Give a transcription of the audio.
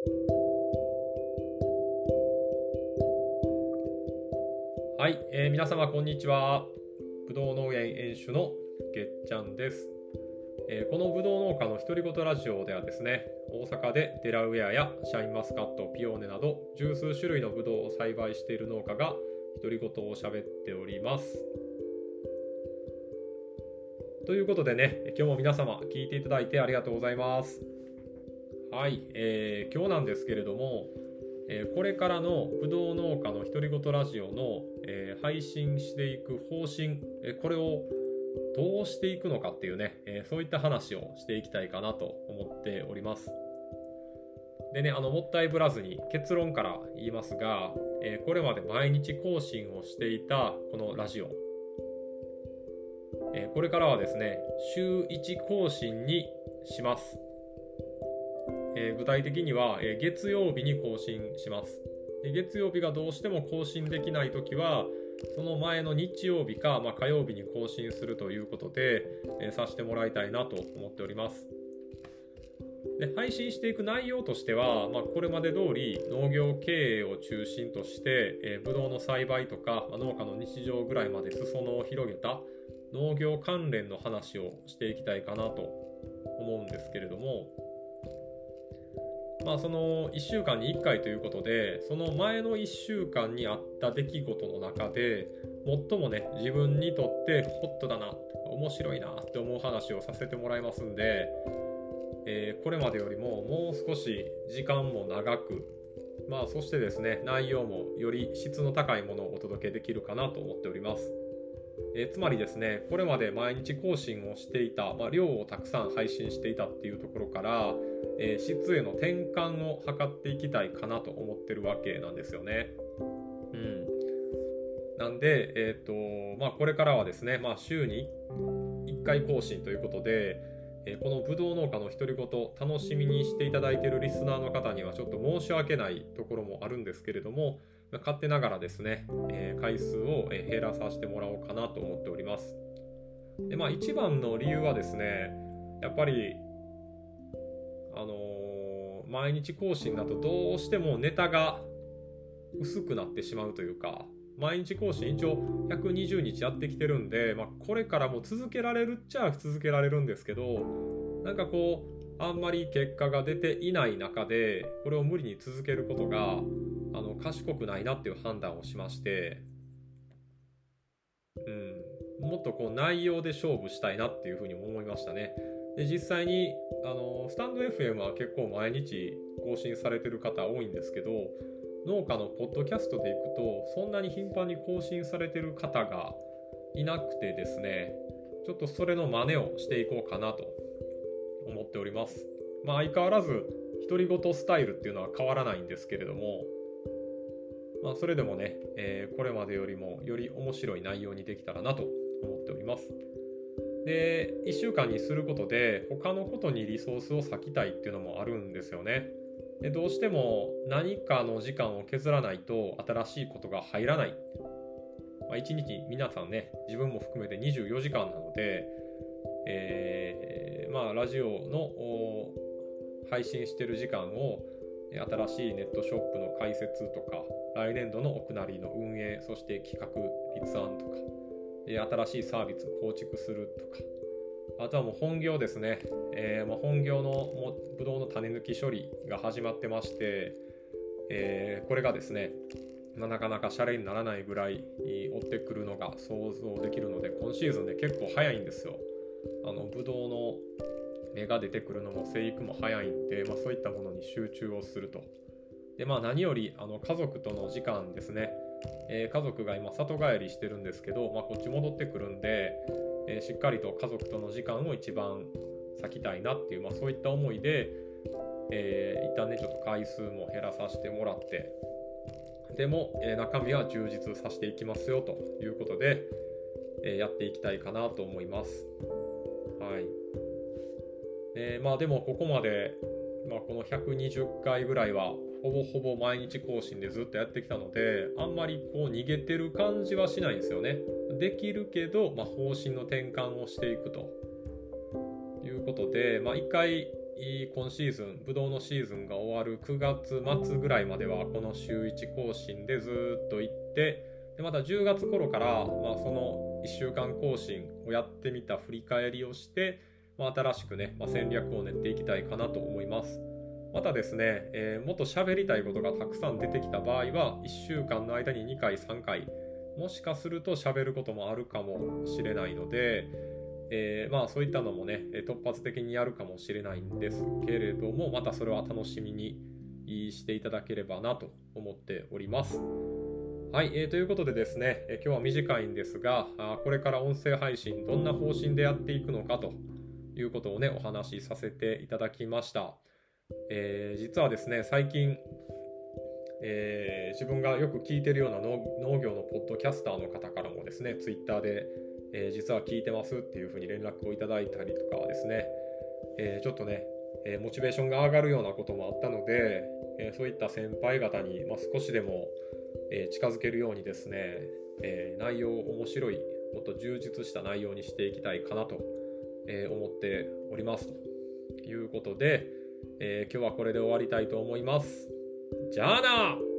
はい、えー皆様こんにちは。ぶどう農園園主のげっちゃんです。えーこのぶどう農家の独り言ラジオではですね、大阪でデラウェアやシャインマスカット、ピオーネなど十数種類のぶどうを栽培している農家が独り言を喋っております。ということでね、今日も皆様聞いていただいてありがとうございます。はい、えー今日なんですけれども、えーこれからのぶどう農家の独り言ラジオの、えー配信していく方針、えこれをどうしていくのかっていうね、えそういった話をしていきたいかなと思っております。でね、あのもったいぶらずに結論から言いますが、えこれまで毎日更新をしていたこのラジオ、えこれからはですね、週1更新にします。えー具体的には、えー月曜日に更新します。で月曜日がどうしても更新できないときは、その前の日曜日か、まあ、火曜日に更新するということで、えーさせてもらいたいなと思っております。で配信していく内容としては、まあ、これまで通り農業経営を中心として、えー、ブドウの栽培とか、まあ農家の日常ぐらいまで裾野を広げた農業関連の話をしていきたいかなと思うんですけれども、まあ、その1週間に1回ということでその前の1週間にあった出来事の中で最もね自分にとってホットだな面白いなって思う話をさせてもらいますんで、えーこれまでよりももう少し時間も長くまあそしてですね内容もより質の高いものをお届けできるかなと思っております。えーつまりですねこれまで毎日更新をしていた、まあ、量をたくさん配信していたっていうところから、えー質への転換を図っていきたいかなと思ってるわけなんですよね。うん、なんで、えーとまあ、これからはですね、まあ、週に1回更新ということで、えーこのぶどう農家の独り言楽しみにしていただいているリスナーの方にはちょっと申し訳ないところもあるんですけれども、まあ勝手ながらですね、えー回数を減らさせてもらおうかなと思っております。でまあ、一番の理由はですねやっぱりあのー毎日更新だとどうしてもネタが薄くなってしまうというか毎日更新一応120日やってきてるんで、まあ、これからも続けられるっちゃ続けられるんですけどなんかこうあんまり結果が出ていない中でこれを無理に続けることがあの賢くないなっていう判断をしまして、うん、もっとこう内容で勝負したいなっていうふうに思いましたね。で実際にあのスタンド FM は結構毎日更新されてる方多いんですけど農家のポッドキャストでいくとそんなに頻繁に更新されてる方がいなくてですねちょっとそれの真似をしていこうかなと思っております。まあ相変わらず独り言スタイルっていうのは変わらないんですけれどもまあそれでもね、えーこれまでよりもより面白い内容にできたらなと思っております。で1週間にすることで他のことにリソースを割きたいっていうのもあるんですよね。でどうしても何かの時間を削らないと新しいことが入らない。まあ、1日皆さんね自分も含めて24時間なので、えーまあラジオの配信してる時間を新しいネットショップの開設とか来年度の奥なりの運営そして企画立案とか新しいサービスを構築するとか。あとはもう本業ですね、えーまあ、本業のもブドウの種抜き処理が始まってまして、えーこれがですね、なかなかシャレにならないぐらい追ってくるのが想像できるので今シーズンね結構早いんですよ。あのブドウの芽が出てくるのも生育も早いんで、まあ、そういったものに集中をすると。でまあ何よりあの家族との時間ですね。えー家族が今里帰りしてるんですけど、まあ、こっち戻ってくるんで、えーしっかりと家族との時間を一番割きたいなっていう、まあ、そういった思いで、えー一旦ねちょっと回数も減らさせてもらってでも、えー中身は充実させていきますよということで、えーやっていきたいかなと思います。はいえーまあでもここまで、まあ、この120回ぐらいはほぼほぼ毎日更新でずっとやってきたのであんまりこう逃げてる感じはしないんですよね。できるけど、まあ、方針の転換をしていくということで、まあ、1回今シーズン、ブドウのシーズンが終わる9月末ぐらいまでは、この週1更新でずっと行って、でまた10月頃から、まあ、その1週間更新をやってみた振り返りをして、まあ、新しくね、まあ、戦略を練っていきたいかなと思います。またですね、えー、もっと喋りたいことがたくさん出てきた場合は、1週間の間に2回、3回、もしかすると喋ることもあるかもしれないので、えー、まあそういったのもね、突発的にやるかもしれないんですけれども、またそれは楽しみにしていただければなと思っております。はい、えー、ということでですね、え、今日は短いんですがあ、これから音声配信どんな方針でやっていくのかということをね、お話しさせていただきました。えー、実はですね、最近、えー、自分がよく聞いてるような農業のポッドキャスターの方からもですね、ツイッターで、えー、実は聞いてますっていうふうに連絡をいただいたりとかですね、えー、ちょっとね、えモチベーションが上がるようなこともあったので、えそういった先輩方に、まあ、少しでも、え近づけるようにですね、え内容を面白い、もっと充実した内容にしていきたいかなと、え思っております。ということで、え今日はこれで終わりたいと思います。じゃあな